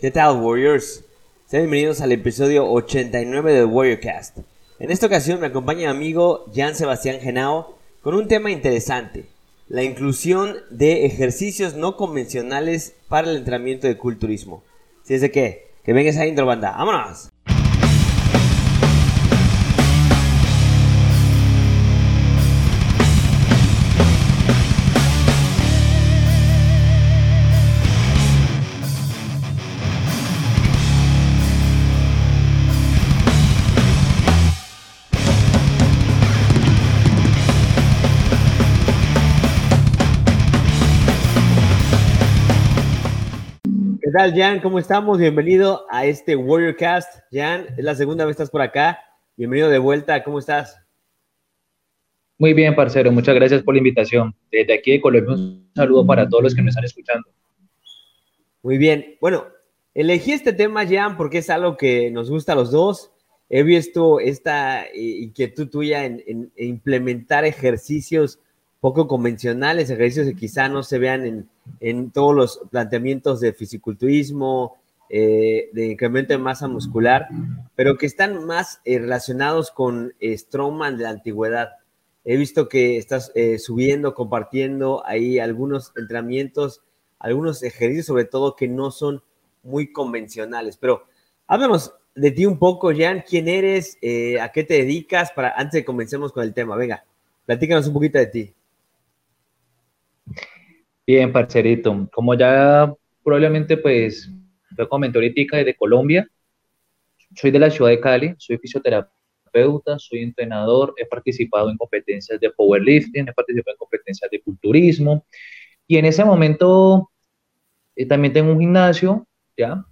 ¿Qué tal, Warriors? Sean bienvenidos al episodio 89 del Warriorcast. En esta ocasión me acompaña mi amigo Jan Sebastián Genao con un tema interesante, la inclusión de ejercicios no convencionales para el entrenamiento de culturismo. Si es de qué, que venga esa intro, banda. ¡Vámonos! ¿Qué tal, Jan? ¿Cómo estamos? Bienvenido a este Warrior Cast. Jan, es la segunda vez que estás por acá. Bienvenido de vuelta. ¿Cómo estás? Muy bien, parcero. Muchas gracias por la invitación. Desde aquí de Colombia, un saludo para todos los que nos están escuchando. Muy bien. Bueno, elegí este tema, Jan, porque es algo que nos gusta a los dos. He visto esta eh, inquietud tuya en, en implementar ejercicios poco convencionales, ejercicios que quizá no se vean en, todos los planteamientos de fisiculturismo, eh, de incremento de masa muscular, pero que están más eh, relacionados con eh, Strongman de la antigüedad. He visto que estás subiendo, compartiendo ahí algunos entrenamientos, algunos ejercicios sobre todo que no son muy convencionales. Pero háblanos de ti un poco, Jan, quién eres, a qué te dedicas, para antes de comencemos con el tema. Venga, platícanos un poquito de ti. Bien, parcerito. Como ya probablemente pues lo comentó ahorita desde Colombia, soy de la ciudad de Cali, soy fisioterapeuta, soy entrenador, he participado en competencias de powerlifting, he participado en competencias de culturismo y en ese momento eh, también tengo un gimnasio, ¿ya?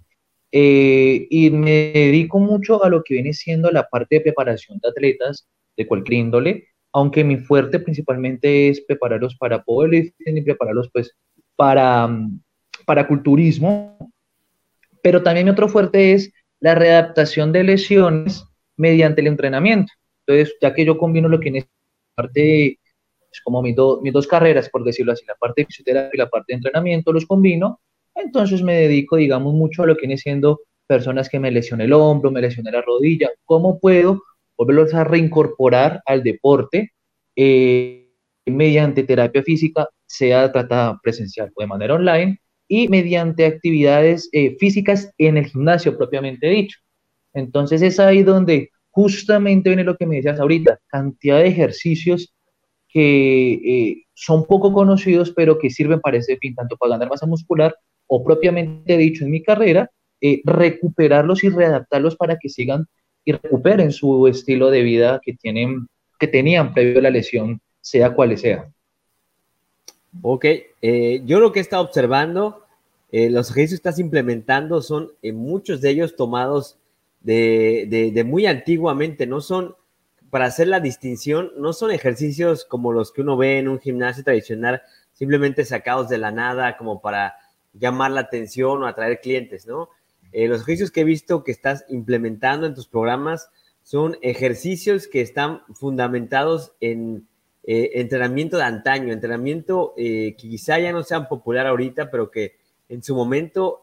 Eh, y me dedico mucho a lo que viene siendo la parte de preparación de atletas de cualquier índole, aunque mi fuerte principalmente es prepararlos para powerlifting y prepararlos pues para, para culturismo, pero también mi otro fuerte es la readaptación de lesiones mediante el entrenamiento. Entonces, ya que yo combino lo que en esta parte, es como mis, mis dos carreras, por decirlo así, la parte de fisioterapia y la parte de entrenamiento, los combino, entonces me dedico, digamos, mucho a lo que viene siendo personas que me lesioné el hombro, me lesioné la rodilla, cómo puedo volverlos a reincorporar al deporte eh, mediante terapia física, sea tratada presencial o de manera online, y mediante actividades eh, físicas en el gimnasio propiamente dicho. Entonces es ahí donde justamente viene lo que me decías ahorita, cantidad de ejercicios que eh, son poco conocidos, pero que sirven para ese fin, tanto para ganar masa muscular o propiamente dicho en mi carrera, recuperarlos y readaptarlos para que sigan y recuperen su estilo de vida que, tienen, que tenían previo a la lesión, sea cual sea. Ok, eh, yo lo que he estado observando, eh, los ejercicios que estás implementando son eh, muchos de ellos tomados de, de, muy antiguamente, no son, para hacer la distinción, no son ejercicios como los que uno ve en un gimnasio tradicional, simplemente sacados de la nada como para llamar la atención o atraer clientes, ¿no? Eh, los ejercicios que he visto que estás implementando en tus programas son ejercicios que están fundamentados en eh, entrenamiento de antaño, entrenamiento eh, que quizá ya no sea popular ahorita, pero que en su momento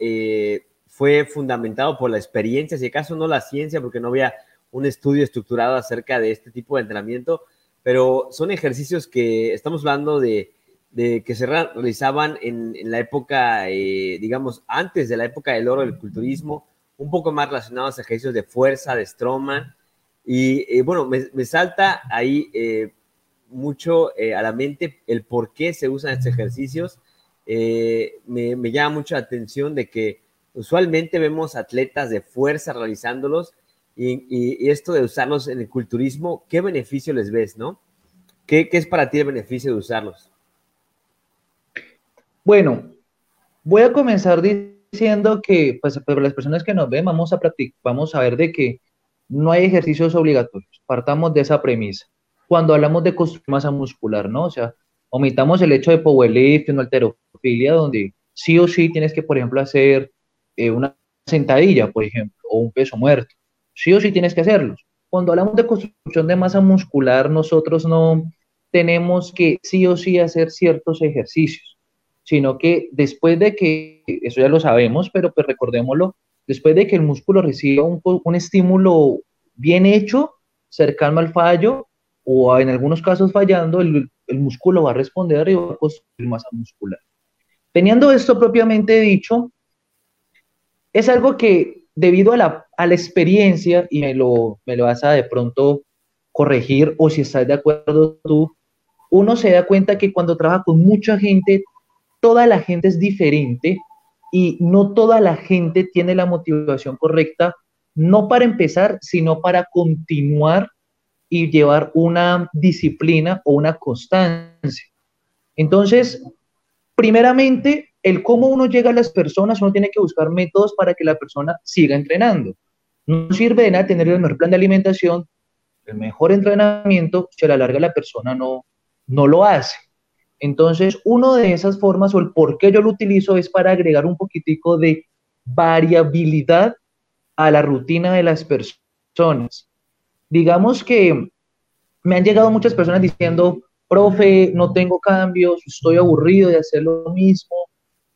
fue fundamentado por la experiencia, si acaso no la ciencia, porque no había un estudio estructurado acerca de este tipo de entrenamiento, pero son ejercicios que estamos hablando de de, que se realizaban en, la época, eh, digamos, antes de la época del oro del culturismo, un poco más relacionados a ejercicios de fuerza, de Strongman. Y eh, bueno, me, salta ahí eh, mucho a la mente el por qué se usan estos ejercicios. Me, me, llama mucho la atención de que usualmente vemos atletas de fuerza realizándolos y, y, esto de usarlos en el culturismo, ¿qué beneficio les ves, no? ¿Qué, ¿Qué es para ti el beneficio de usarlos? Bueno, voy a comenzar diciendo que, pues, para las personas que nos ven, vamos a practicar, vamos a ver de que no hay ejercicios obligatorios. Partamos de esa premisa. Cuando hablamos de construir masa muscular, ¿no? O sea, omitamos el hecho de powerlifting o alterofilia, donde sí o sí tienes que, por ejemplo, hacer eh, una sentadilla, por ejemplo, o un peso muerto. Sí o sí tienes que hacerlos. Cuando hablamos de construcción de masa muscular, nosotros no tenemos que sí o sí hacer ciertos ejercicios sino que después de que, eso ya lo sabemos, pero pues recordémoslo, después de que el músculo reciba un, un estímulo bien hecho, cercano al fallo, o en algunos casos fallando, el, el músculo va a responder y va a construir masa muscular. Teniendo esto propiamente dicho, es algo que debido a la, a la experiencia, y me lo, me lo vas a de pronto corregir o si estás de acuerdo tú, uno se da cuenta que cuando trabaja con mucha gente, toda la gente es diferente y no toda la gente tiene la motivación correcta, no para empezar, sino para continuar y llevar una disciplina o una constancia. Entonces, primeramente, el cómo uno llega a las personas, uno tiene que buscar métodos para que la persona siga entrenando. No sirve de nada tener el mejor plan de alimentación, el mejor entrenamiento, si a la larga la persona no, no lo hace. Entonces, una de esas formas o el por qué yo lo utilizo es para agregar un poquitico de variabilidad a la rutina de las personas. Digamos que me han llegado muchas personas diciendo, profe, no tengo cambios, estoy aburrido de hacer lo mismo.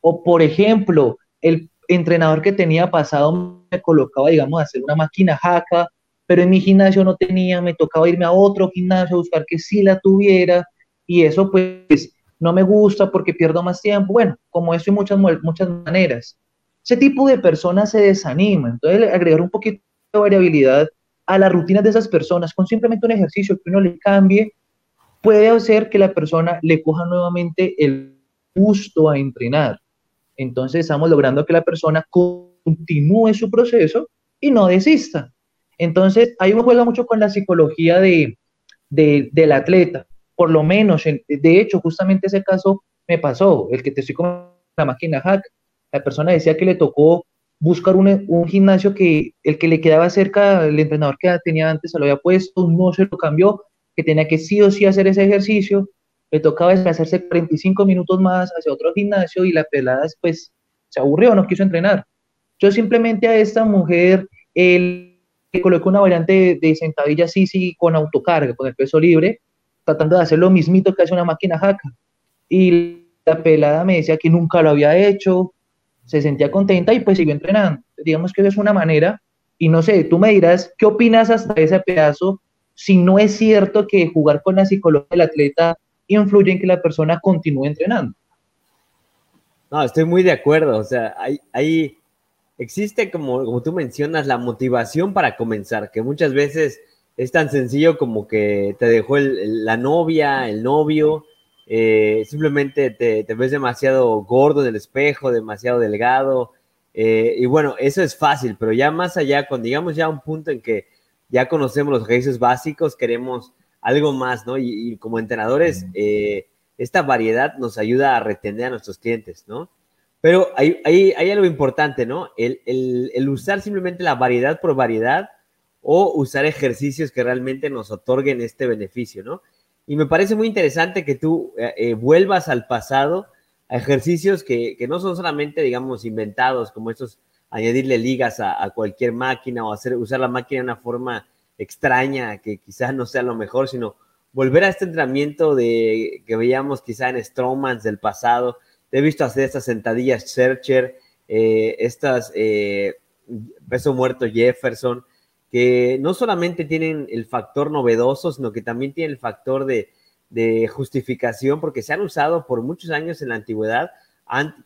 O, por ejemplo, el entrenador que tenía pasado me colocaba, digamos, a hacer una máquina jaca, pero en mi gimnasio no tenía, me tocaba irme a otro gimnasio a buscar que sí la tuviera, y eso pues no me gusta porque pierdo más tiempo. Bueno, como eso y muchas, muchas maneras. Ese tipo de personas se desanima, entonces agregar un poquito de variabilidad a las rutinas de esas personas con simplemente un ejercicio que uno le cambie, puede hacer que la persona le coja nuevamente el gusto a entrenar. Entonces estamos logrando que la persona continúe su proceso y no desista. Entonces, ahí uno juega mucho con la psicología de, del atleta, por lo menos, de hecho, justamente ese caso me pasó, el que te estoy con la máquina hack, la persona decía que le tocó buscar un, gimnasio que el que le quedaba cerca, el entrenador que tenía antes se lo había puesto, no se lo cambió, que tenía que sí o sí hacer ese ejercicio, le tocaba desplazarse 45 minutos más hacia otro gimnasio y la pelada pues se aburrió, no quiso entrenar. Yo simplemente a esta mujer el, le coloqué una variante de, sentadilla sí, sí, con autocarga, con el peso libre, tratando de hacer lo mismito que hace una máquina jaca. Y la pelada me decía que nunca lo había hecho, se sentía contenta y pues siguió entrenando. Digamos que eso es una manera, y no sé, tú me dirás, ¿qué opinas hasta ese pedazo? Si no es cierto que jugar con la psicología del atleta influye en que la persona continúe entrenando. No, estoy muy de acuerdo. O sea, hay, existe, como, como tú mencionas, la motivación para comenzar, que muchas veces es tan sencillo como que te dejó la novia, el novio, eh, simplemente te, ves demasiado gordo en el espejo, demasiado delgado. Eh, y bueno, eso es fácil, pero ya más allá, cuando digamos ya a un punto en que ya conocemos los ejercicios básicos, queremos algo más, ¿no? Y, como entrenadores, eh, esta variedad nos ayuda a retener a nuestros clientes, ¿no? Pero hay, hay, hay algo importante, ¿no? El, el, el, usar simplemente la variedad por variedad o usar ejercicios que realmente nos otorguen este beneficio, ¿no? Y me parece muy interesante que tú eh, eh, vuelvas al pasado a ejercicios que, que, no son solamente, digamos, inventados, como estos, añadirle ligas a, cualquier máquina o hacer, usar la máquina de una forma extraña, que quizás no sea lo mejor, sino volver a este entrenamiento de, que veíamos quizá en Strongmans del pasado. Te he visto hacer estas sentadillas Searcher, eh, estas eh, peso muerto Jefferson, que no solamente tienen el factor novedoso, sino que también tienen el factor de, justificación, porque se han usado por muchos años en la antigüedad,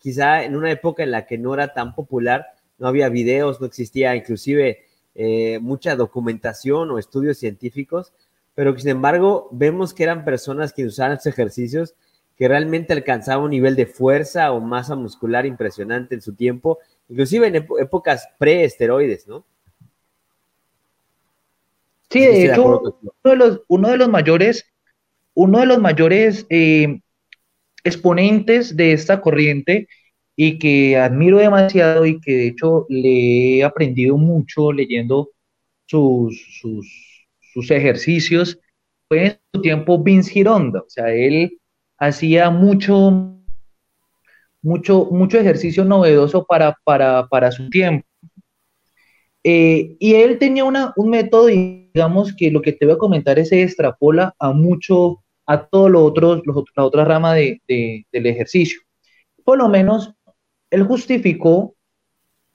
quizá en una época en la que no era tan popular, no había videos, no existía inclusive eh, mucha documentación o estudios científicos, pero sin embargo vemos que eran personas que usaban estos ejercicios que realmente alcanzaban un nivel de fuerza o masa muscular impresionante en su tiempo, inclusive en épocas pre-esteroides, ¿no? Sí, de hecho, uno de, los, uno de los mayores, uno de los mayores eh, exponentes de esta corriente y que admiro demasiado y que de hecho le he aprendido mucho leyendo sus, sus, sus ejercicios, fue en su tiempo Vince Gironda. O sea, él hacía mucho, mucho, mucho ejercicio novedoso para, para, para su tiempo. Eh, y él tenía una, un método, digamos, que lo que te voy a comentar es se extrapola a mucho, a todo lo otro, los, la otra rama de, de, del ejercicio. por lo menos él justificó,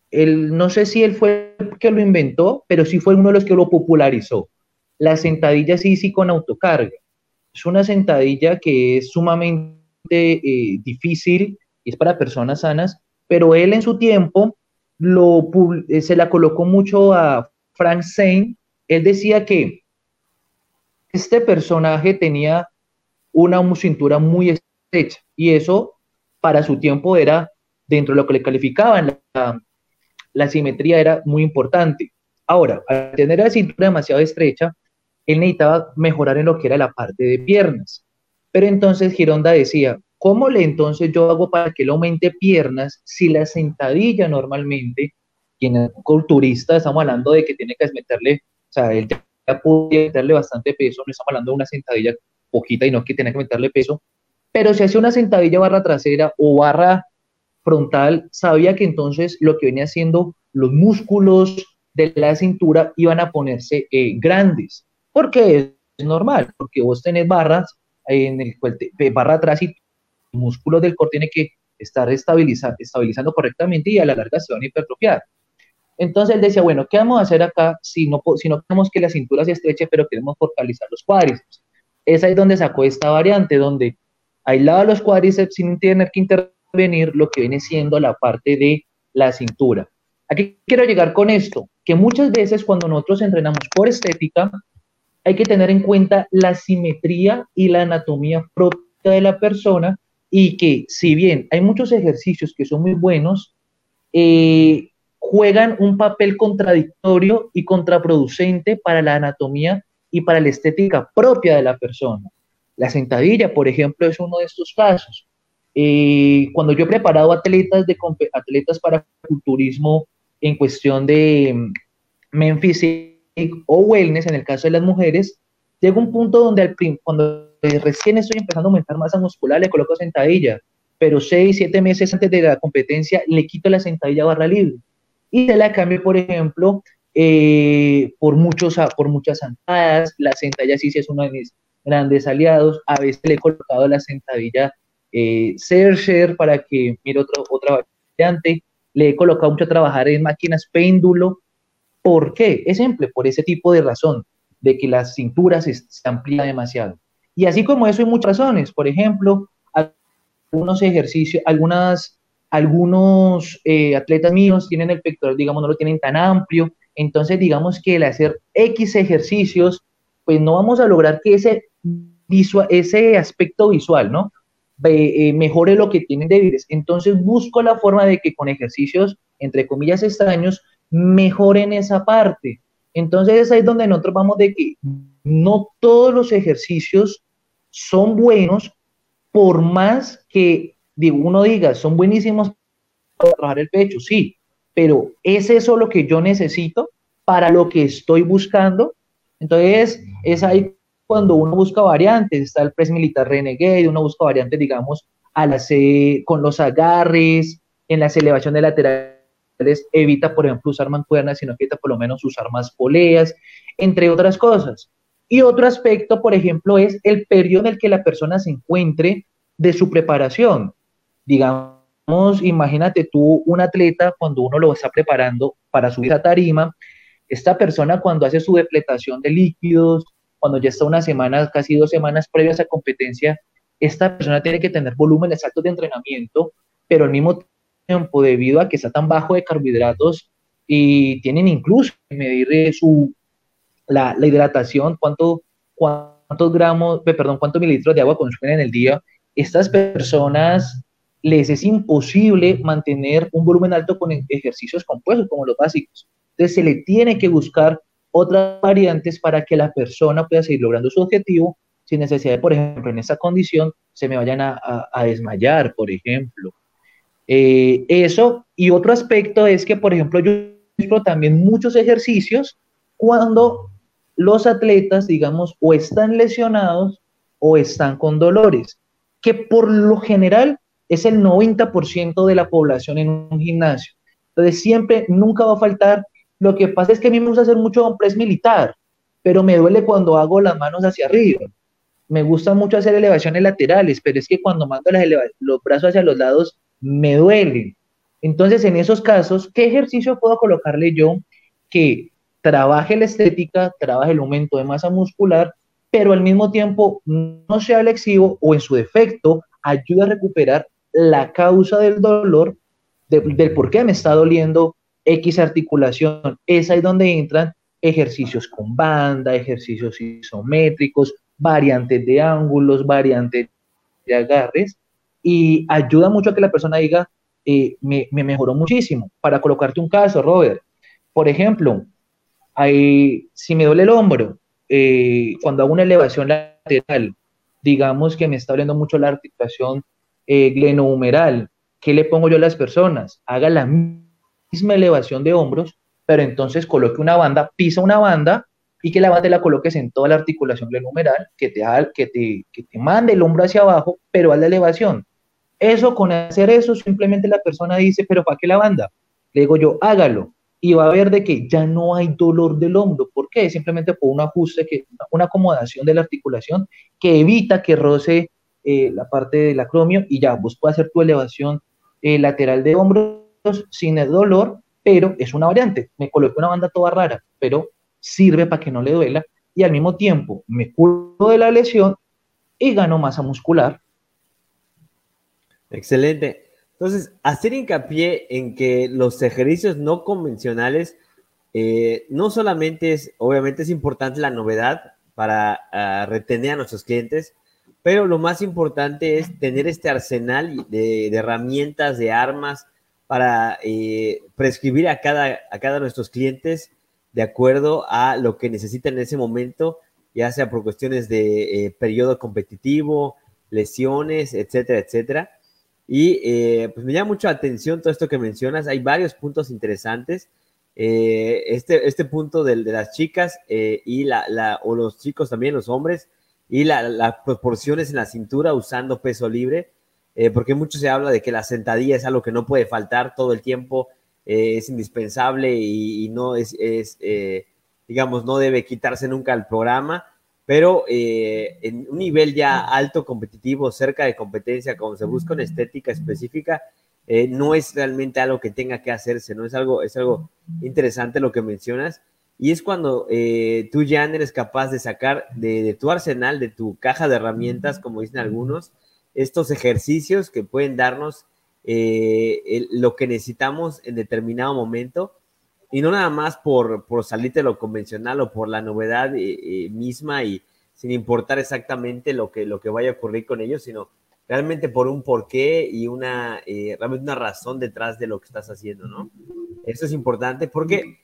él, no sé si él fue el que lo inventó, pero sí fue uno de los que lo popularizó. La sentadilla sí, sí con autocarga. Es una sentadilla que es sumamente eh, difícil y es para personas sanas, pero él en su tiempo eh, se la colocó mucho a Frank Zane. Él decía que este personaje tenía una cintura muy estrecha y eso para su tiempo era dentro de lo que le calificaban la, la simetría era muy importante. Ahora, al tener la cintura demasiado estrecha, él necesitaba mejorar en lo que era la parte de piernas. Pero entonces Gironda decía, ¿cómo le entonces yo hago para que él aumente piernas si la sentadilla normalmente, quien culturista, estamos hablando de que tiene que meterle, o sea, él ya puede meterle bastante peso, no estamos hablando de una sentadilla poquita y no que tiene que meterle peso, pero si hace una sentadilla barra trasera o barra frontal, sabía que entonces lo que venía haciendo los músculos de la cintura iban a ponerse eh, grandes porque es normal, porque vos tenés barras en el barra atrás y músculo del core tiene que estar estabilizando, estabilizando correctamente y a la larga se van a hipertrofiar. Entonces él decía, bueno, ¿qué vamos a hacer acá si no, si no queremos que la cintura se estreche, pero queremos fortalecer los cuádriceps? Es ahí donde sacó esta variante, donde aislaba los cuádriceps sin tener que intervenir lo que viene siendo la parte de la cintura. Aquí quiero llegar con esto, que muchas veces cuando nosotros entrenamos por estética, hay que tener en cuenta la simetría y la anatomía propia de la persona y que si bien hay muchos ejercicios que son muy buenos, eh, juegan un papel contradictorio y contraproducente para la anatomía y para la estética propia de la persona. La sentadilla, por ejemplo, es uno de estos casos. Eh, cuando yo he preparado atletas, de, atletas para culturismo en cuestión de mm, Memphis o wellness, en el caso de las mujeres, llega un punto donde al cuando recién estoy empezando a aumentar masa muscular, le coloco sentadilla, pero seis, siete meses antes de la competencia le quito la sentadilla barra libre y se la cambio, por ejemplo, eh, por, muchos, por muchas sentadas, la sentadilla sí, es uno de mis grandes aliados, a veces le he colocado la sentadilla eh, Searcher para que mire otro, otra variante, le he colocado mucho a trabajar en máquinas péndulo, ¿Por qué? Es simple, por ese tipo de razón, de que las cinturas se, amplían demasiado. Y así como eso hay muchas razones. Por ejemplo, algunos ejercicios, algunas, algunos eh, atletas míos tienen el pectoral, digamos, no lo tienen tan amplio. Entonces, digamos que el hacer X ejercicios, pues no vamos a lograr que ese, visual, ese aspecto visual, ¿no? Eh, mejore lo que tienen débiles. Entonces busco la forma de que con ejercicios, entre comillas, extraños, mejoren esa parte. Entonces es ahí donde nosotros vamos de que no todos los ejercicios son buenos, por más que uno diga, son buenísimos para trabajar el pecho, sí, pero ¿es eso lo que yo necesito para lo que estoy buscando? Entonces es ahí cuando uno busca variantes, está el press militar renegade, uno busca variantes, digamos, a la con los agarres, en las elevaciones laterales evita, por ejemplo, usar mancuernas, sino que evita por lo menos usar más poleas, entre otras cosas. Y otro aspecto, por ejemplo, es el periodo en el que la persona se encuentre de su preparación. Digamos, imagínate tú un atleta cuando uno lo está preparando para subir a tarima, esta persona cuando hace su depletación de líquidos, cuando ya está una semana, casi dos semanas previas a competencia, esta persona tiene que tener volúmenes altos de entrenamiento, pero al mismo tiempo debido a que está tan bajo de carbohidratos y tienen incluso que medir su, la, la, hidratación, cuánto, cuántos gramos, perdón, cuántos mililitros de agua consumen en el día. Estas personas les es imposible mantener un volumen alto con ejercicios compuestos como los básicos. Entonces se le tiene que buscar otras variantes para que la persona pueda seguir logrando su objetivo sin necesidad de, por ejemplo, en esa condición se me vayan a, a desmayar, por ejemplo, eh, eso, y otro aspecto es que, por ejemplo, yo también muchos ejercicios cuando los atletas, digamos, o están lesionados o están con dolores, que por lo general es el 90% de la población en un gimnasio. Entonces, siempre, nunca va a faltar. Lo que pasa es que a mí me gusta hacer mucho compress militar, pero me duele cuando hago las manos hacia arriba. Me gusta mucho hacer elevaciones laterales, pero es que cuando mando las los brazos hacia los lados, me duele. Entonces, en esos casos, ¿qué ejercicio puedo colocarle yo que trabaje la estética, trabaje el aumento de masa muscular, pero al mismo tiempo no sea lexivo o en su defecto ayude a recuperar la causa del dolor, del por qué me está doliendo X articulación? Es ahí donde entran ejercicios con banda, ejercicios isométricos, variantes de ángulos, variantes de agarres, y ayuda mucho a que la persona diga, eh, me, mejoró muchísimo. Para colocarte un caso, Robert, por ejemplo, si me duele el hombro, eh, cuando hago una elevación lateral, digamos que me está doliendo mucho la articulación eh, glenohumeral, ¿qué le pongo yo a las personas? Haga la misma elevación de hombros, pero entonces coloque una banda, pisa una banda y que la banda la coloques en toda la articulación glenohumeral, que te, que te, que te mande el hombro hacia abajo, pero a la elevación. Eso, con hacer eso, simplemente la persona dice, pero ¿para qué la banda? Le digo yo, hágalo. Y va a ver de que ya no hay dolor del hombro. ¿Por qué? Simplemente por un ajuste, que, una acomodación de la articulación que evita que roce eh, la parte del acromio y ya, vos puedes hacer tu elevación eh, lateral de hombros sin el dolor pero es una variante. Me coloqué una banda toda rara, pero sirve para que no le duela y al mismo tiempo me curo de la lesión y gano masa muscular. Excelente. Entonces, hacer hincapié en que los ejercicios no convencionales eh, no solamente es, obviamente es importante la novedad para ah, retener a nuestros clientes, pero lo más importante es tener este arsenal de herramientas, de armas, para eh, prescribir a cada, a cada de nuestros clientes de acuerdo a lo que necesitan en ese momento, ya sea por cuestiones de eh, periodo competitivo, lesiones, etcétera, etcétera. Y eh, pues me llama mucho la atención todo esto que mencionas. Hay varios puntos interesantes. este, este punto de, de las chicas y la, la, o los chicos también, los hombres, y las proporciones en la cintura usando peso libre eh, porque mucho se habla de que la sentadilla es algo que no puede faltar todo el tiempo, eh, es indispensable y, no es, eh, digamos, no debe quitarse nunca al programa, pero en un nivel ya alto competitivo, cerca de competencia, como se busca una estética específica, no es realmente algo que tenga que hacerse, ¿no? Es algo, es algo interesante lo que mencionas. Y es cuando tú ya eres capaz de sacar de, de, tu arsenal, de tu caja de herramientas, como dicen algunos, estos ejercicios que pueden darnos eh, lo que necesitamos en determinado momento y no nada más por, por salirte de lo convencional o por la novedad eh, eh, misma y sin importar exactamente lo que, lo que vaya a ocurrir con ellos, sino realmente por un porqué y una, realmente una razón detrás de lo que estás haciendo, ¿no? Eso es importante porque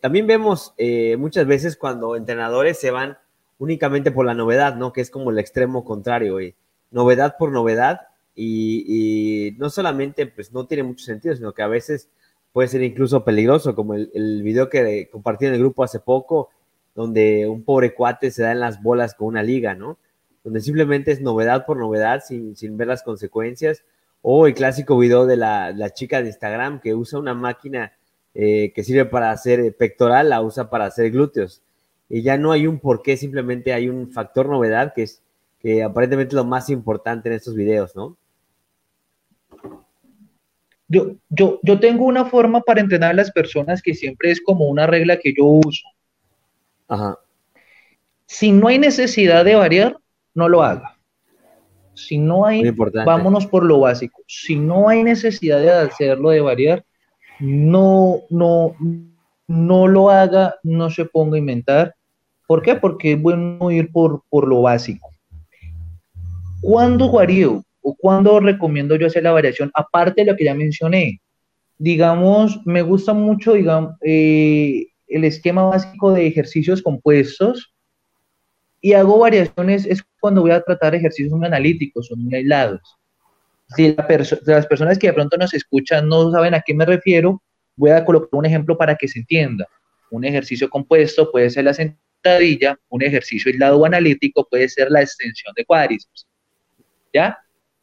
también vemos muchas veces cuando entrenadores se van únicamente por la novedad, ¿no? Que es como el extremo contrario, y novedad por novedad y, no solamente pues no tiene mucho sentido, sino que a veces puede ser incluso peligroso, como el, video que compartí en el grupo hace poco, donde un pobre cuate se da en las bolas con una liga, ¿no? Donde simplemente es novedad por novedad sin, sin ver las consecuencias. O el clásico video de la, la chica de Instagram que usa una máquina eh, que sirve para hacer pectoral, la usa para hacer glúteos. Y ya no hay un porqué, simplemente hay un factor novedad que es que aparentemente es lo más importante en estos videos, ¿no? Yo, yo, yo tengo una forma para entrenar a las personas que siempre es como una regla que yo uso. Ajá. Si no hay necesidad de variar, no lo haga. Si no hay, vámonos por lo básico. Si no hay necesidad de hacerlo, de variar, no, no, no lo haga, no se ponga a inventar. ¿Por qué? Porque es bueno ir por, por lo básico. ¿Cuándo varío o cuándo recomiendo yo hacer la variación? Aparte de lo que ya mencioné, digamos, me gusta mucho, digamos, eh, el esquema básico de ejercicios compuestos y hago variaciones es cuando voy a tratar ejercicios muy analíticos o muy aislados. Si las personas que de pronto nos escuchan no saben a qué me refiero, voy a colocar un ejemplo para que se entienda. Un ejercicio compuesto puede ser la sentadilla, un ejercicio aislado o analítico puede ser la extensión de cuádriceps. ¿ya?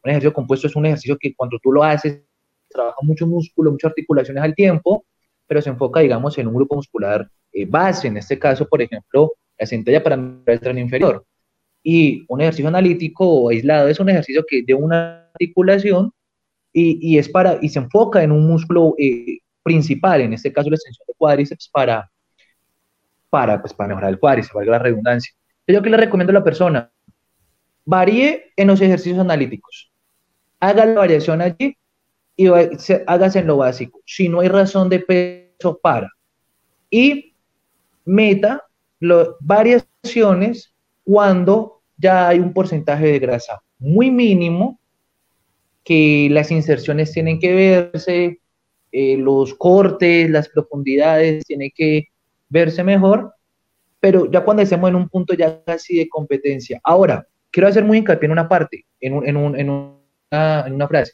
Un ejercicio compuesto es un ejercicio que cuando tú lo haces, trabaja mucho músculo, muchas articulaciones al tiempo, pero se enfoca, digamos, en un grupo muscular eh, base, en este caso, por ejemplo, la centella para el tren inferior. Y un ejercicio analítico o aislado es un ejercicio que de una articulación y, es para, y se enfoca en un músculo eh, principal, en este caso la extensión de cuádriceps, para, para, pues, para mejorar el cuádriceps, valga la redundancia. Yo que le recomiendo a la persona, varíe en los ejercicios analíticos, haga la variación allí y hágase en lo básico. Si no hay razón de peso, para. Y meta variaciones cuando ya hay un porcentaje de grasa muy mínimo, que las inserciones tienen que verse, eh, los cortes, las profundidades tienen que verse mejor, pero ya cuando estemos en un punto ya casi de competencia. Ahora, quiero hacer muy hincapié en una parte, en, una, frase.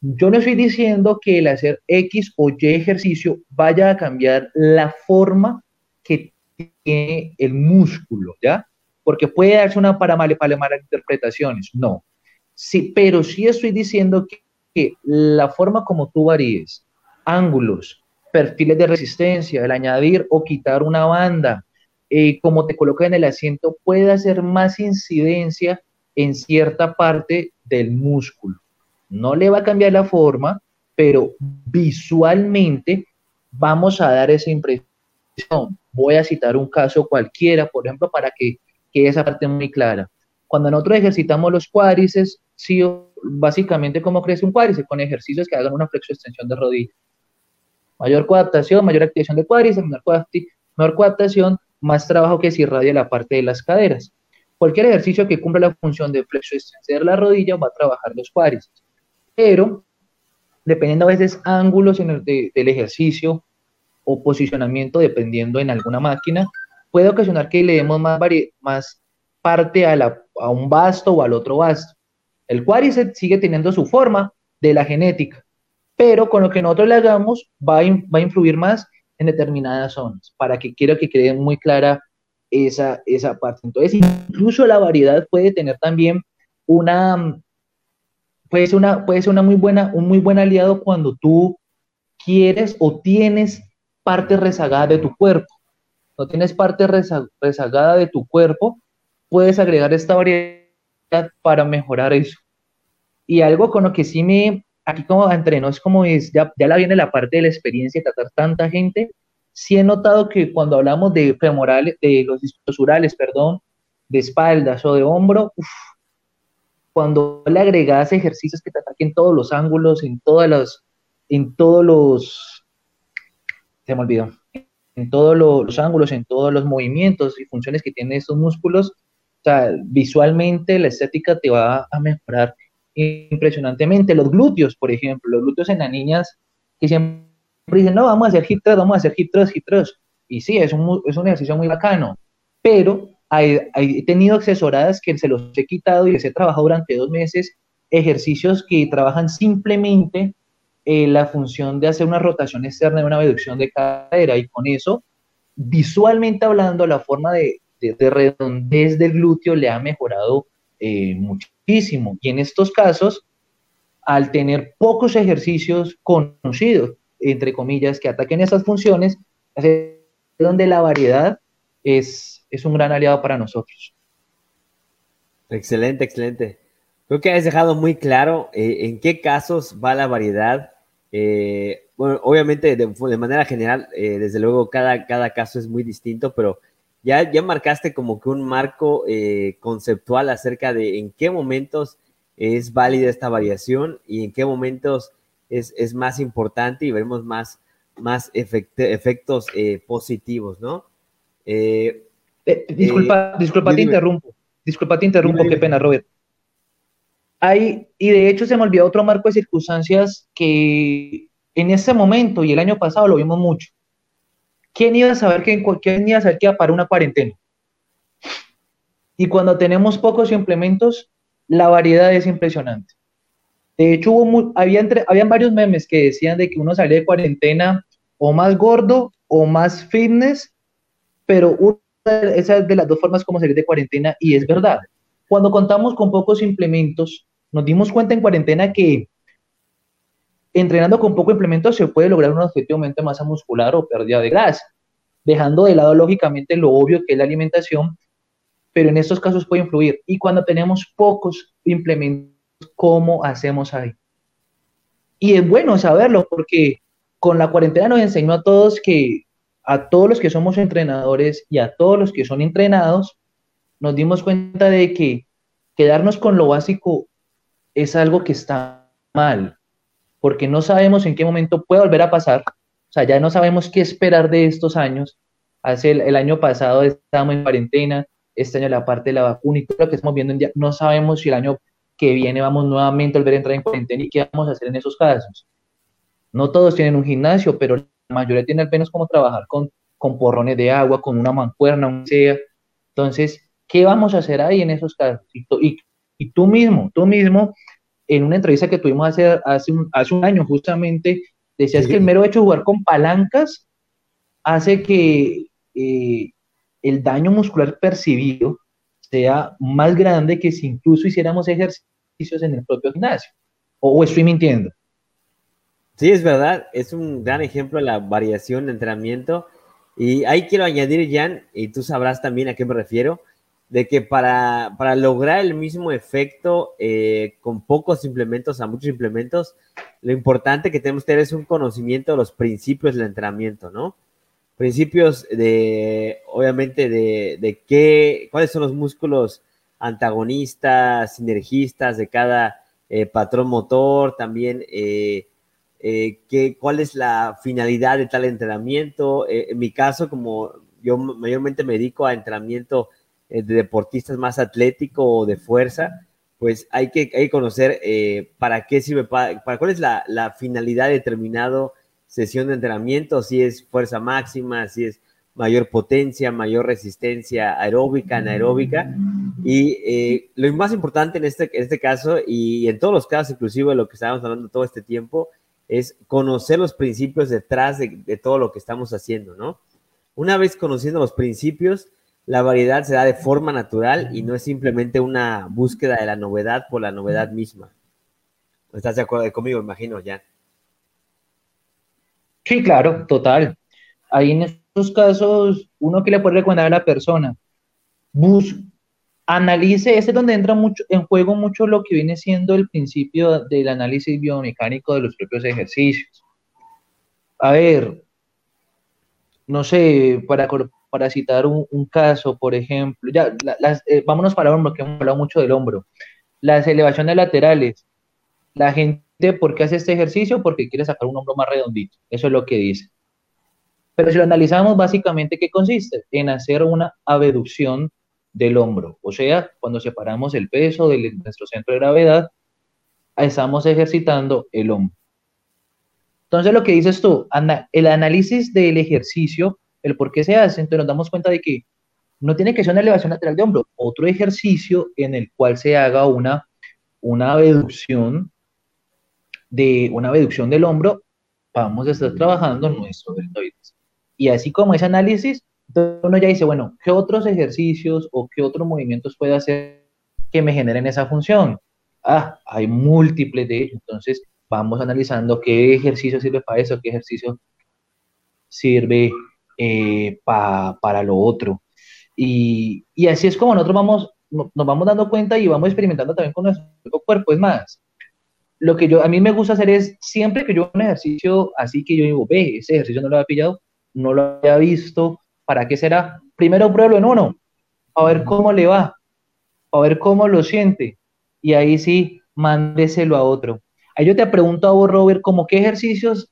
Yo no estoy diciendo que el hacer X o Y ejercicio vaya a cambiar la forma que tiene el músculo, ¿ya? Porque puede darse una para mal, para malas interpretaciones, no. Sí, pero sí estoy diciendo que, la forma como tú varíes ángulos, perfiles de resistencia, el añadir o quitar una banda, eh, como te coloca en el asiento, puede hacer más incidencia en cierta parte del músculo. No le va a cambiar la forma, pero visualmente vamos a dar esa impresión. Voy a citar un caso cualquiera, por ejemplo, para que quede esa parte muy clara. Cuando nosotros ejercitamos los cuádriceps, sí, básicamente, ¿cómo crece un cuádriceps? Con ejercicios que hagan una flexión extensión de rodilla. Mayor coadaptación, mayor activación de cuádriceps, menor, coadaptación, más trabajo que se irradia la parte de las caderas. Cualquier ejercicio que cumpla la función de flexión extender la rodilla va a trabajar los cuádriceps. Pero, dependiendo a veces ángulos en el del ejercicio o posicionamiento, dependiendo en alguna máquina, puede ocasionar que le demos más, más parte a, la, a un basto o al otro basto. El cuádriceps sigue teniendo su forma de la genética, pero con lo que nosotros le hagamos va a, influir más en determinadas zonas, para que quiero que quede muy clara esa, esa parte. Entonces, incluso la variedad puede tener también una, puede ser una, puede ser una muy buena, un muy buen aliado cuando tú quieres o tienes parte rezagada de tu cuerpo. No tienes parte rezagada de tu cuerpo, puedes agregar esta variedad para mejorar eso. Y algo con lo que sí me, aquí como entreno, es como es, ya, ya la viene la parte de la experiencia tratar tanta gente, sí he notado que cuando hablamos de femorales, de los discosurales, perdón, de espaldas o de hombro, cuando le agregas ejercicios que te ataquen todos los ángulos, en todas las, en todos los, se me olvidó, en todos los, ángulos, en todos los movimientos y funciones que tienen estos músculos, o sea, visualmente la estética te va a mejorar impresionantemente. Los glúteos, por ejemplo, los glúteos en las niñas que siempre dicen, no, vamos a hacer hip thrust, vamos a hacer hip thrust, hip thrust. Y sí, es un, es un ejercicio muy bacano, pero he tenido asesoradas que se los he quitado y les he trabajado durante dos meses ejercicios que trabajan simplemente eh, la función de hacer una rotación externa y una reducción de cadera y con eso, visualmente hablando, la forma de, de, redondez del glúteo le ha mejorado eh, muchísimo. Y en estos casos, al tener pocos ejercicios conocidos, entre comillas, que ataquen esas funciones, es donde la variedad es, es un gran aliado para nosotros. Excelente, excelente. Creo que has dejado muy claro eh, en qué casos va la variedad. Eh, bueno, obviamente de, manera general, desde luego cada, cada caso es muy distinto, pero ya, ya marcaste como que un marco eh, conceptual acerca de en qué momentos es válida esta variación y en qué momentos es, más importante y veremos más, más efectos eh, positivos, ¿no? Eh, disculpa, disculpa, te interrumpo. Disculpa, te interrumpo, qué pena, Robert. Hay, y de hecho se me olvidó otro marco de circunstancias que en ese momento y el año pasado lo vimos mucho. ¿quién iba a saber que, quién iba a saber que iba para una cuarentena? Y cuando tenemos pocos implementos, la variedad es impresionante. De hecho, hubo había habían varios memes que decían de que uno salía de cuarentena o más gordo o más fitness, pero esa es de las dos formas como salir de cuarentena y es verdad. Cuando contamos con pocos implementos, nos dimos cuenta en cuarentena que entrenando con poco implemento se puede lograr un objetivo aumento de masa muscular o pérdida de grasa, dejando de lado lógicamente lo obvio que es la alimentación, pero en estos casos puede influir. Y cuando tenemos pocos implementos, ¿cómo hacemos ahí? Y es bueno saberlo porque con la cuarentena nos enseñó a todos que a todos los que somos entrenadores y a todos los que son entrenados, nos dimos cuenta de que quedarnos con lo básico es algo que está mal, porque no sabemos en qué momento puede volver a pasar, o sea, ya no sabemos qué esperar de estos años. Hace el, año pasado estábamos en cuarentena, este año la parte de la vacuna y todo lo que estamos viendo, en no sabemos si el año que viene vamos nuevamente a volver a entrar en cuarentena y qué vamos a hacer en esos casos. No todos tienen un gimnasio, pero la mayoría tienen al menos como trabajar con, con porrones de agua, con una mancuerna, un sea. Entonces, ¿qué vamos a hacer ahí en esos casos? Y, y, tú mismo, tú mismo, en una entrevista que tuvimos hace, hace, un, hace un año justamente, decías que el mero hecho de jugar con palancas hace que eh, el daño muscular percibido sea más grande que si incluso hiciéramos ejercicios en el propio gimnasio. ¿O, estoy mintiendo? Sí, es verdad, es un gran ejemplo de la variación de entrenamiento. Y ahí quiero añadir, Jan, y tú sabrás también a qué me refiero, de que para, para lograr el mismo efecto eh, con pocos implementos a muchos implementos, lo importante que tenemos que tener es un conocimiento de los principios del entrenamiento, ¿no? Principios de, obviamente, de, de qué, cuáles son los músculos antagonistas, sinergistas de cada eh, patrón motor, también eh, eh, cuál es la finalidad de tal entrenamiento. Eh, en mi caso, como yo mayormente me dedico a entrenamiento de deportistas más atlético o de fuerza, pues hay que, hay que conocer para qué sirve, para, cuál es la, la, finalidad de sesión de entrenamiento, si es fuerza máxima, si es mayor potencia, mayor resistencia aeróbica, anaeróbica. Y lo más importante en este, en este caso, y en todos los casos, inclusive lo que estábamos hablando todo este tiempo, es conocer los principios detrás de, todo lo que estamos haciendo, ¿no? Una vez conociendo los principios, la variedad se da de forma natural y no es simplemente una búsqueda de la novedad por la novedad misma. ¿Estás de acuerdo conmigo, imagino, ya? Sí, claro, total. Ahí en estos casos, uno que le puede recomendar a la persona, bus analice, este es donde entra mucho en juego mucho lo que viene siendo el principio del análisis biomecánico de los propios ejercicios. A ver, no sé, para, para citar un, caso, por ejemplo, ya, las, eh, vámonos para el hombro, que hemos hablado mucho del hombro. Las elevaciones laterales. La gente, ¿por qué hace este ejercicio? Porque quiere sacar un hombro más redondito. Eso es lo que dice. Pero si lo analizamos, básicamente, ¿qué consiste? En hacer una abducción del hombro. O sea, cuando separamos el peso de nuestro centro de gravedad, estamos ejercitando el hombro. Entonces, lo que dices tú, el análisis del ejercicio, el por qué se hace, entonces nos damos cuenta de que no tiene que ser una elevación lateral de hombro, otro ejercicio en el cual se haga una, una abducción de una abducción del hombro, vamos a estar trabajando nuestro deltoides. Y así como ese análisis, uno ya dice, bueno, ¿qué otros ejercicios o qué otros movimientos puedo hacer que me generen esa función? Ah, hay múltiples de ellos. Entonces vamos analizando qué ejercicio sirve para eso, qué ejercicio sirve eh, para lo otro. Y, y, así es como nosotros vamos, nos vamos dando cuenta y vamos experimentando también con nuestro cuerpo. Es más, lo que yo, a mí me gusta hacer es, siempre que yo hago un ejercicio así que yo digo, ve, ese ejercicio no lo había pillado, no lo había visto, ¿Para qué será? Primero pruébalo en uno, a ver cómo le va, a ver cómo lo siente. Y ahí sí, mándeselo a otro. Ahí yo te pregunto a vos, Robert, ¿cómo qué ejercicios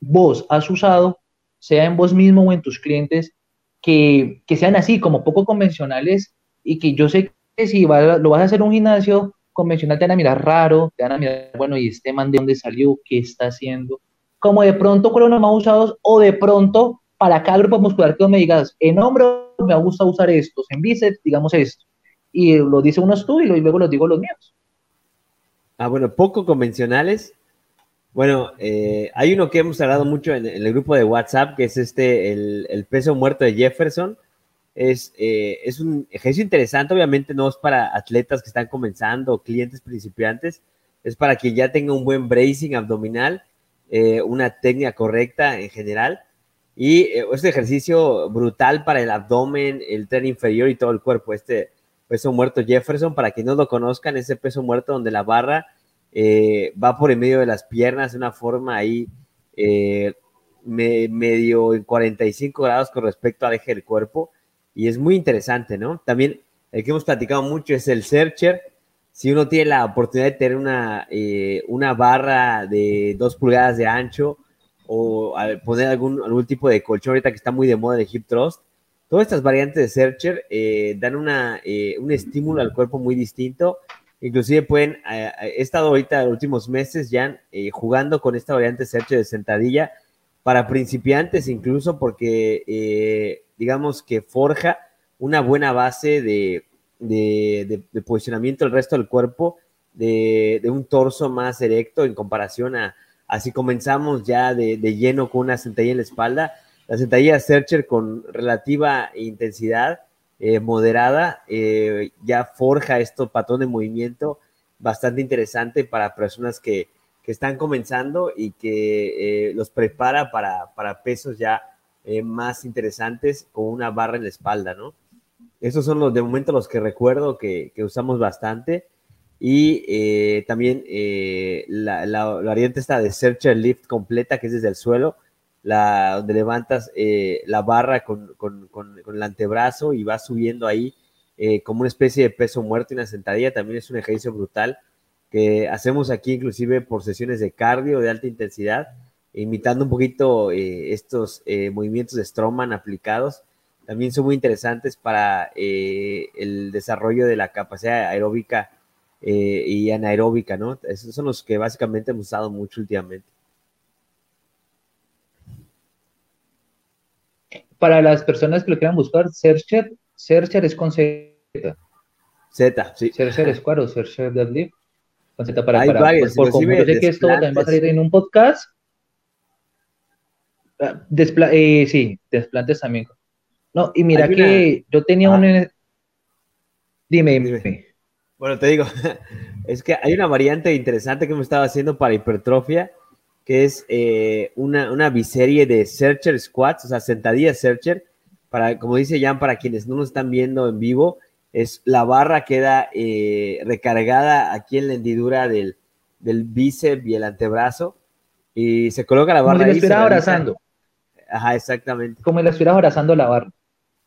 vos has usado, sea en vos mismo o en tus clientes, que, sean así, como poco convencionales y que yo sé que si lo vas a hacer en un gimnasio convencional te van a mirar raro, te van a mirar, bueno, ¿y este man de dónde salió? ¿Qué está haciendo? Como de pronto fueron los más usados o de pronto para cada grupo muscular que me digas, en hombro me gusta usar estos, en bíceps, digamos esto. Y lo dice uno tú y luego lo digo los míos. Ah, bueno, poco convencionales. Bueno, eh, hay uno que hemos hablado mucho en, el grupo de WhatsApp, que es este, el, peso muerto de Jefferson. Es, eh, es un ejercicio interesante, obviamente no es para atletas que están comenzando, clientes principiantes, es para quien ya tenga un buen bracing abdominal, eh, una técnica correcta en general y eh, este ejercicio brutal para el abdomen, el tren inferior y todo el cuerpo. Este peso muerto Jefferson, para quienes no lo conozcan, ese peso muerto donde la barra eh, va por en medio de las piernas de una forma ahí eh, medio en 45 grados con respecto al eje del cuerpo y es muy interesante, ¿no? También el que hemos platicado mucho es el Searcher. Si uno tiene la oportunidad de tener una, eh, una barra de dos pulgadas de ancho o poner algún, algún tipo de colchón ahorita que está muy de moda el hip thrust, todas estas variantes de Searcher dan una, un estímulo al cuerpo muy distinto Inclusive pueden, eh, he estado ahorita en los últimos meses ya eh, jugando con esta variante Searcher de sentadilla para principiantes incluso porque eh, digamos que forja una buena base de, posicionamiento del resto del cuerpo, de, un torso más erecto en comparación a, así comenzamos ya de, lleno con una sentadilla en la espalda, la sentadilla Searcher con relativa intensidad eh, moderada, eh, ya forja esto patrón de movimiento bastante interesante para personas que, están comenzando y que eh, los prepara para, para pesos ya más interesantes con una barra en la espalda, ¿no? Esos son los de momento los que recuerdo que, usamos bastante. Y también la, la, variante esta de Searcher Lift completa, que es desde el suelo, donde levantas eh, la barra con, con, con, el antebrazo y vas subiendo ahí eh, como una especie de peso muerto y una sentadilla, también es un ejercicio brutal que hacemos aquí inclusive por sesiones de cardio de alta intensidad, imitando un poquito eh, estos movimientos de Stroman aplicados. También son muy interesantes para el desarrollo de la capacidad aeróbica y anaeróbica, ¿no? Esos son los que básicamente hemos usado mucho últimamente. para las personas que lo quieran buscar, Searcher, Searcher es con Z. Z, sí. Searcher Square o Searcher Deadlift. Con Z para, Hay para varios, por, como yo sé que esto también va a salir en un podcast. Ah, despla eh, sí, desplantes también. No, y mira que yo tenía un... Dime, dime. Bueno, te digo, es que hay una variante interesante que me estaba haciendo para hipertrofia, que es eh, una, una, biserie de Searcher Squats, o sea, sentadillas Searcher, para, como dice Jan, para quienes no nos están viendo en vivo, es la barra queda eh, recargada aquí en la hendidura del, del bíceps y el antebrazo, y se coloca la barra Como si abrazando. Ajá, exactamente. Como si la estuvieras abrazando la barra.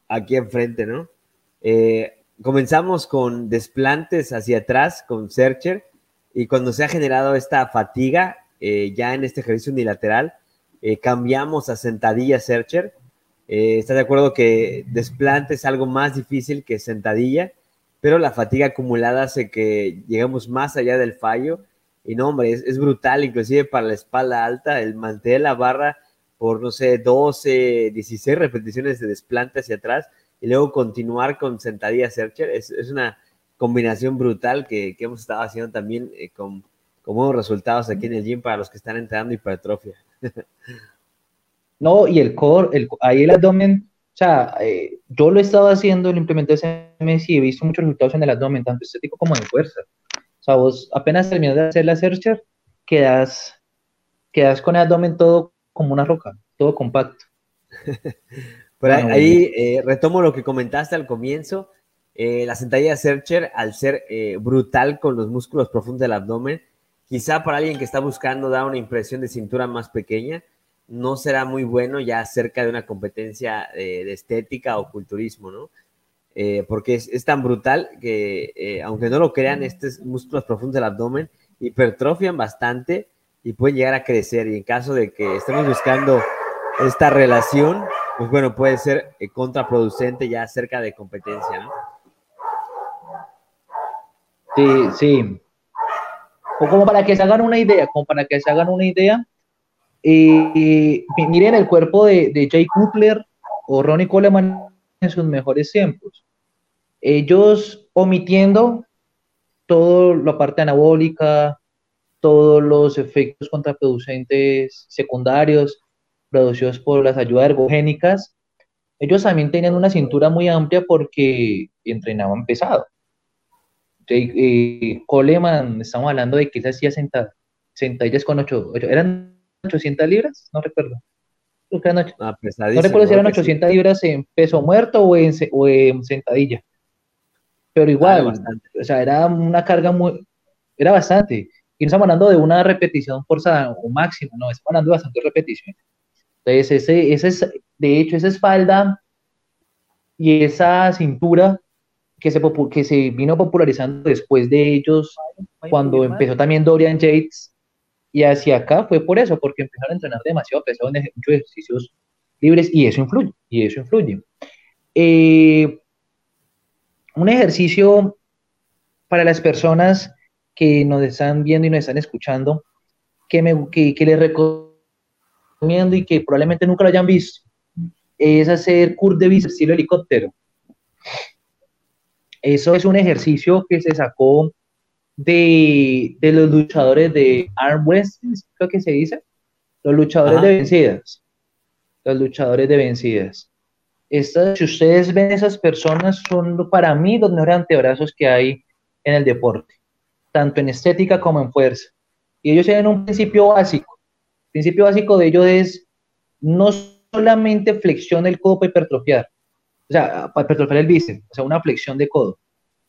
Aquí enfrente, ¿no? Eh, comenzamos con desplantes hacia atrás, con Searcher, y cuando se ha generado esta fatiga, eh, ya en este ejercicio unilateral, eh, cambiamos a sentadilla Searcher. Eh, ¿Estás de acuerdo que desplante es algo más difícil que sentadilla? Pero la fatiga acumulada hace que lleguemos más allá del fallo. Y no, hombre, es, brutal, inclusive para la espalda alta, el mantener la barra por, no sé, 12, 16 repeticiones de desplante hacia atrás y luego continuar con sentadilla Searcher. Es, una combinación brutal que, que, hemos estado haciendo también con con buenos resultados aquí en el gym para los que están entrando hipertrofia. No, y el core, el, ahí el abdomen, o sea, eh, yo lo he estado haciendo, lo implementé ese mes y he visto muchos resultados en el abdomen, tanto estético como de fuerza. O sea, vos apenas terminas de hacer la searcher, quedas, quedas con el abdomen todo como una roca, todo compacto. Pero ahí eh, retomo lo que comentaste al comienzo. Eh, la sentadilla Searcher, al ser brutal con los músculos profundos del abdomen, Quizá para alguien que está buscando dar una impresión de cintura más pequeña, no será muy bueno ya cerca de una competencia eh, de estética o culturismo, ¿no? Eh, porque es, tan brutal que, eh, aunque no lo crean, estos músculos profundos del abdomen hipertrofian bastante y pueden llegar a crecer. Y en caso de que estemos buscando esta relación, pues bueno, puede ser contraproducente ya cerca de competencia, ¿no? Sí, sí. O como para que se hagan una idea, como para que se hagan una idea, eh, miren el cuerpo de, de Jay Cutler o Ronnie Coleman en sus mejores tiempos. Ellos omitiendo toda la parte anabólica, todos los efectos contraproducentes secundarios producidos por las ayudas ergogénicas, ellos también tenían una cintura muy amplia porque entrenaban pesado eh, Coleman, estamos hablando de que él hacía sentadillas con 8, ¿eran 800 libras? No recuerdo. Ah, no recuerdo si eran 800 libras en peso muerto o en, o en sentadilla. Pero igual, o sea, era una carga muy, era bastante. Y no estamos hablando de una repetición forzada o máxima, no, estamos hablando de bastantes repeticiones. Entonces, ese, ese es, de hecho, esa espalda y esa cintura que se, que se vino popularizando después de ellos, cuando empezó también Dorian Yates, y hacia acá fue por eso, porque empezaron a entrenar demasiado pesado en muchos ejercicios libres, y eso influye, y eso influye. Eh, un ejercicio para las personas que nos están viendo y nos están escuchando, que, me, que, que les recomiendo y que probablemente nunca lo hayan visto, es hacer curl de bíceps estilo helicóptero. Eso es un ejercicio que se sacó de, los luchadores de arm wrestling, creo que se dice, los luchadores de vencidas, los luchadores de vencidas. Estas, si ustedes ven esas personas, son para mí los mejores antebrazos que hay en el deporte, tanto en estética como en fuerza. Y ellos tienen un principio básico. El principio básico de ellos es no solamente flexión del codo para hipertrofiar, o sea, para hipertrofiar el bíceps, o sea, una flexión de codo,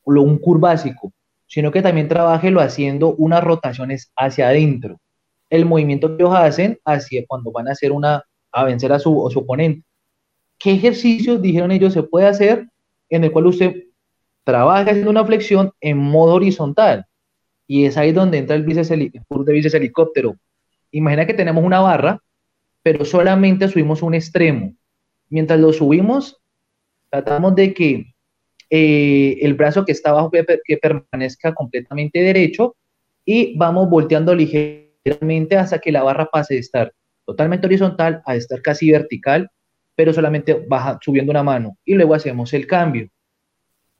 o un curl básico, sino que también lo haciendo unas rotaciones hacia adentro. El movimiento que ellos hacen hacia cuando van a hacer una, a vencer a su, su oponente. ¿Qué ejercicios, dijeron ellos, se puede hacer en el cual usted trabaja haciendo una flexión en modo horizontal? Y es ahí donde entra el bíceps, el de bíceps helicóptero. Imagina que tenemos una barra, pero solamente subimos un extremo. Mientras lo subimos, tratamos de que eh, el brazo que está abajo que, permanezca completamente derecho y vamos volteando ligeramente hasta que la barra pase de estar totalmente horizontal a estar casi vertical, pero solamente baja, subiendo una mano y luego hacemos el cambio.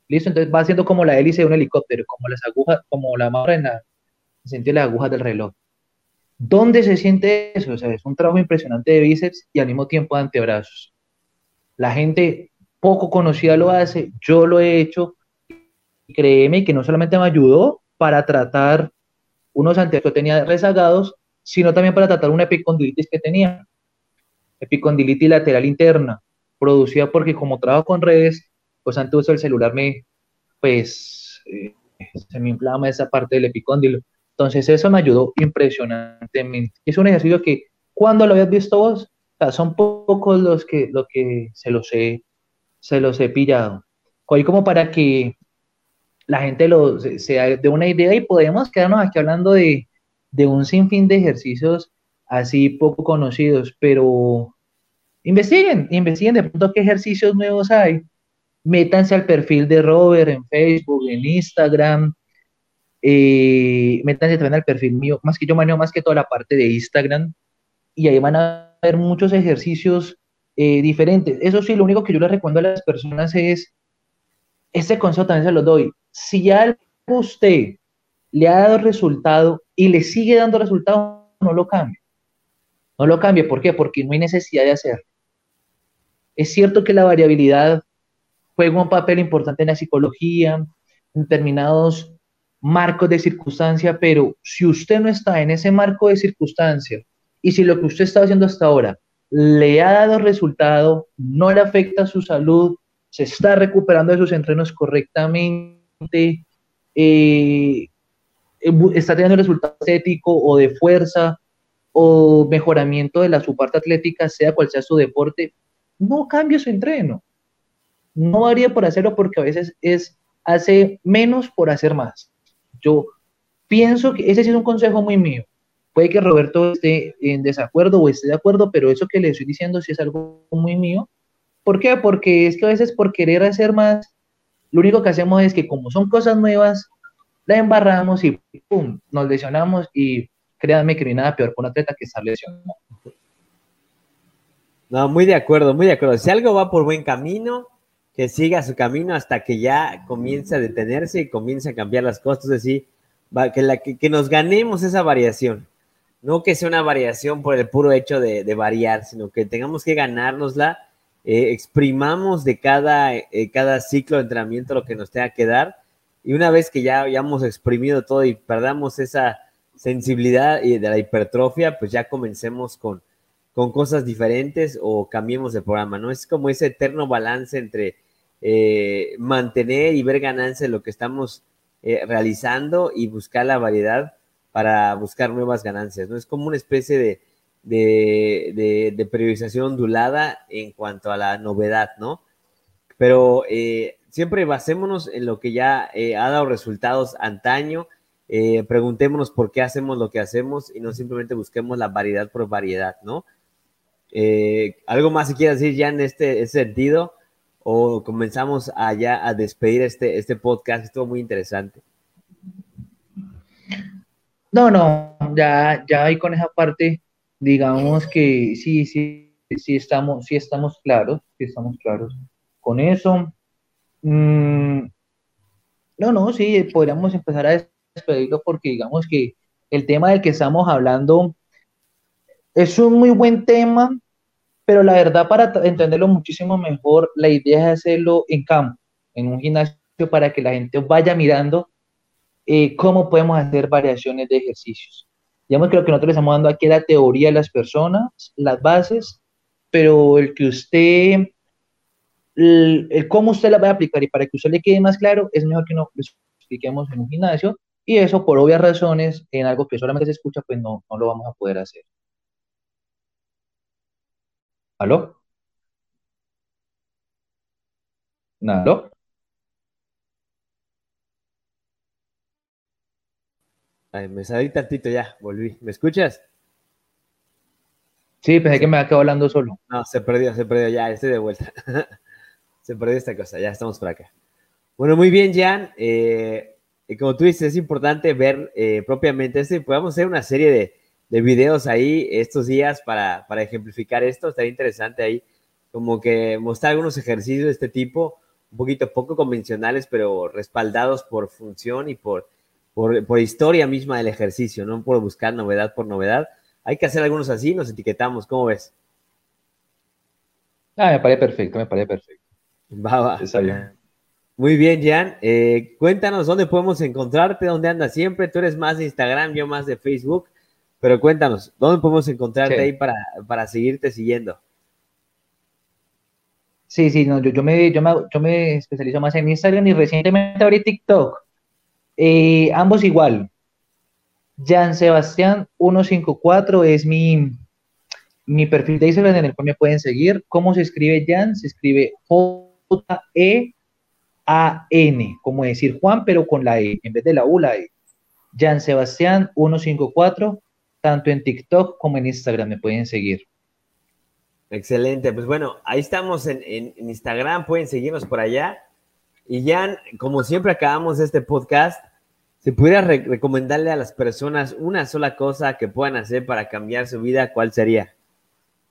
¿Listo? Entonces va haciendo como la hélice de un helicóptero, como las agujas, como la mano en la, se las agujas del reloj. ¿Dónde se siente eso? O sea, es un trabajo impresionante de bíceps y al mismo tiempo de antebrazos. La gente poco conocida lo hace, yo lo he hecho, y créeme que no solamente me ayudó para tratar unos antebrazos que tenía rezagados, sino también para tratar una epicondilitis que tenía, epicondilitis lateral interna, producida porque como trabajo con redes, pues antes uso el celular me, pues, eh, se me inflama esa parte del epicóndilo. Entonces eso me ayudó impresionantemente. Es un ejercicio que cuando lo habías visto vos, son pocos los que, lo que se los he se los he pillado. Hoy como para que la gente lo, se, dé una idea y podemos quedarnos aquí hablando de, de un sinfín de ejercicios así poco conocidos, pero investiguen, investiguen de pronto qué ejercicios nuevos hay. Métanse al perfil de Robert en Facebook, en Instagram. Eh, métanse también al perfil mío, más que yo manejo más que toda la parte de Instagram. Y ahí van a ver muchos ejercicios eh, diferentes. Eso sí, lo único que yo le recomiendo a las personas es, este consejo también se lo doy, si algo usted le ha dado resultado y le sigue dando resultado, no lo cambie. No lo cambie, ¿por qué? Porque no hay necesidad de hacerlo. Es cierto que la variabilidad juega un papel importante en la psicología, en determinados marcos de circunstancia, pero si usted no está en ese marco de circunstancia y si lo que usted está haciendo hasta ahora le ha dado resultado, no le afecta su salud, se está recuperando de sus entrenos correctamente, eh, está teniendo resultado estético o de fuerza o mejoramiento de la su parte atlética, sea cual sea su deporte, no cambie su entreno. No haría por hacerlo porque a veces es hace menos por hacer más. Yo pienso que ese es un consejo muy mío. Puede que Roberto esté en desacuerdo o esté de acuerdo, pero eso que le estoy diciendo sí es algo muy mío. ¿Por qué? Porque es que a veces por querer hacer más, lo único que hacemos es que como son cosas nuevas, la embarramos y pum, nos lesionamos y créanme que no hay nada peor con un atleta que estar lesionado. No, muy de acuerdo, muy de acuerdo. Si algo va por buen camino, que siga su camino hasta que ya comience a detenerse y comience a cambiar las cosas. Decir, que, la, que nos ganemos esa variación no que sea una variación por el puro hecho de, variar, sino que tengamos que ganárnosla, eh, exprimamos de cada, eh, cada ciclo de entrenamiento lo que nos tenga que dar, y una vez que ya hayamos exprimido todo y perdamos esa sensibilidad de la hipertrofia, pues ya comencemos con, con cosas diferentes o cambiemos de programa, ¿no? Es como ese eterno balance entre eh, mantener y ver ganancia en lo que estamos realizando y buscar la variedad para buscar nuevas ganancias, ¿no? Es como una especie de, de, periodización ondulada en cuanto a la novedad, ¿no? Pero eh, siempre basémonos en lo que ya eh, ha dado resultados antaño, eh, preguntémonos por qué hacemos lo que hacemos y no simplemente busquemos la variedad por variedad, ¿no? ¿Algo más si quieres decir ya en este, este sentido? ¿O comenzamos allá a despedir este, este podcast? Estuvo muy interesante. No, no, ya, ya ahí con esa parte, digamos que sí, sí, sí estamos, sí estamos claros, sí estamos claros con eso. Mm, no, no, sí, podríamos empezar a despedirlo porque digamos que el tema del que estamos hablando es un muy buen tema, pero la verdad para entenderlo muchísimo mejor, la idea es hacerlo en campo, en un gimnasio para que la gente vaya mirando eh, cómo podemos hacer variaciones de ejercicios. Digamos que lo que nosotros estamos dando aquí es la teoría de las personas, las bases, pero el que usted, el, cómo usted la va a aplicar y para que usted le quede más claro, es mejor que nos lo expliquemos en un gimnasio y eso por obvias razones, en algo que solamente se escucha, pues no, no lo vamos a poder hacer. ¿Aló? ¿Aló? me salí tantito ya, volví. ¿Me escuchas? Sí, pensé que me había quedado hablando solo. No, se perdió, se perdió, ya, estoy de vuelta. se perdió esta cosa, ya estamos por acá. Bueno, muy bien, Jan. Eh, como tú dices, es importante ver eh, propiamente esto y podemos hacer una serie de, de videos ahí estos días para, para, ejemplificar esto. Estaría interesante ahí, como que mostrar algunos ejercicios de este tipo, un poquito poco convencionales, pero respaldados por función y por por, historia misma del ejercicio, no por buscar novedad por novedad. Hay que hacer algunos así, nos etiquetamos, ¿cómo ves? Ah, me parece perfecto, me parece perfecto. Va, va. Muy bien, Jan. Eh, cuéntanos dónde podemos encontrarte, dónde andas siempre. Tú eres más de Instagram, yo más de Facebook. Pero cuéntanos, ¿dónde podemos encontrarte ahí para, para seguirte siguiendo? Sí, sí, no, yo, me, yo, me, yo me especializo más en Instagram y recientemente abrí TikTok. Eh, ambos igual. Jan Sebastián 154 es mi, mi perfil de Instagram en el cual me pueden seguir. ¿Cómo se escribe Jan? Se escribe J-E-A-N, como decir Juan, pero con la E, en vez de la U, la E. Jan Sebastián 154, tanto en TikTok como en Instagram me pueden seguir. Excelente, pues bueno, ahí estamos en, en Instagram, pueden seguirnos por allá. Y Jan, como siempre acabamos este podcast, si pudiera recomendarle a las personas una sola cosa que puedan hacer para cambiar su vida, ¿cuál sería?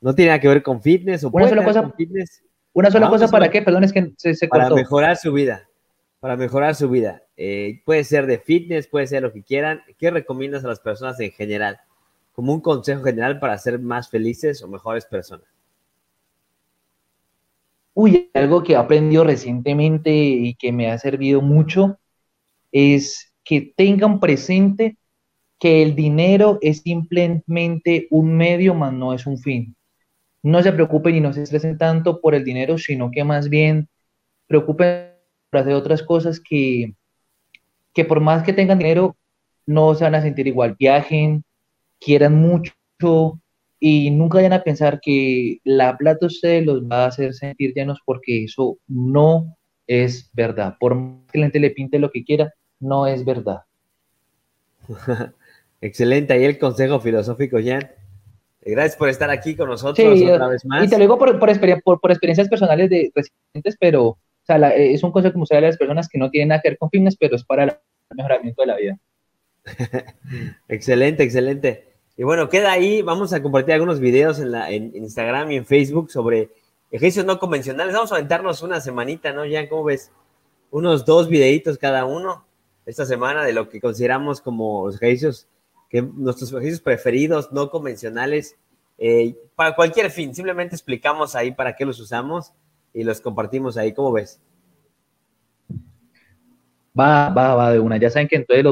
No tiene nada que ver con fitness o una sola cosa. Con fitness. Una sola cosa para qué, perdón, es que se, se Para mejorar su vida. Para mejorar su vida. Eh, puede ser de fitness, puede ser lo que quieran. ¿Qué recomiendas a las personas en general? Como un consejo general para ser más felices o mejores personas. Uy, algo que he recientemente y que me ha servido mucho es que tengan presente que el dinero es simplemente un medio, más no es un fin. No se preocupen y no se estresen tanto por el dinero, sino que más bien preocupen por hacer otras cosas que, que por más que tengan dinero, no se van a sentir igual. Viajen, quieran mucho y nunca vayan a pensar que la plata ustedes los va a hacer sentir llenos porque eso no es verdad. Por más que la gente le pinte lo que quiera, no es verdad. Excelente, ahí el consejo filosófico, Jan. Gracias por estar aquí con nosotros otra vez más. Y te lo digo por, por, experiencias personales de recientes, pero es un consejo que me a las personas que no tienen nada que ver con fitness, pero es para el mejoramiento de la vida. excelente, excelente. Y bueno, queda ahí. Vamos a compartir algunos videos en, la, en Instagram y en Facebook sobre ejercicios no convencionales. Vamos a aventarnos una semanita, ¿no, Jan? ¿Cómo ves? Unos dos videitos cada uno esta semana de lo que consideramos como los ejercicios, que nuestros ejercicios preferidos, no convencionales, eh, para cualquier fin. Simplemente explicamos ahí para qué los usamos y los compartimos ahí. ¿Cómo ves? Va, va, va de una. Ya saben que entonces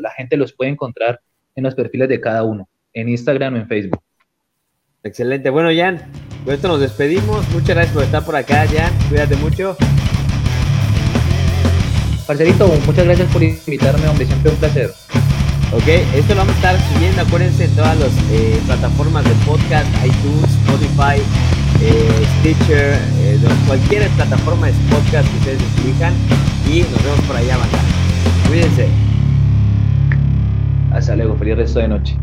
la gente los puede encontrar en los perfiles de cada uno, en Instagram o en Facebook. Excelente. Bueno, Jan, con esto nos despedimos. Muchas gracias por estar por acá, Jan. Cuídate mucho. Parcerito, muchas gracias por invitarme, hombre, siempre un placer. Ok, esto lo vamos a estar subiendo, acuérdense, en todas las eh, plataformas de podcast, iTunes, Spotify, eh, eh, cualquier plataforma de podcast que ustedes elijan y nos vemos por allá, banda. Cuídense. Hasta luego, feliz resto de noche.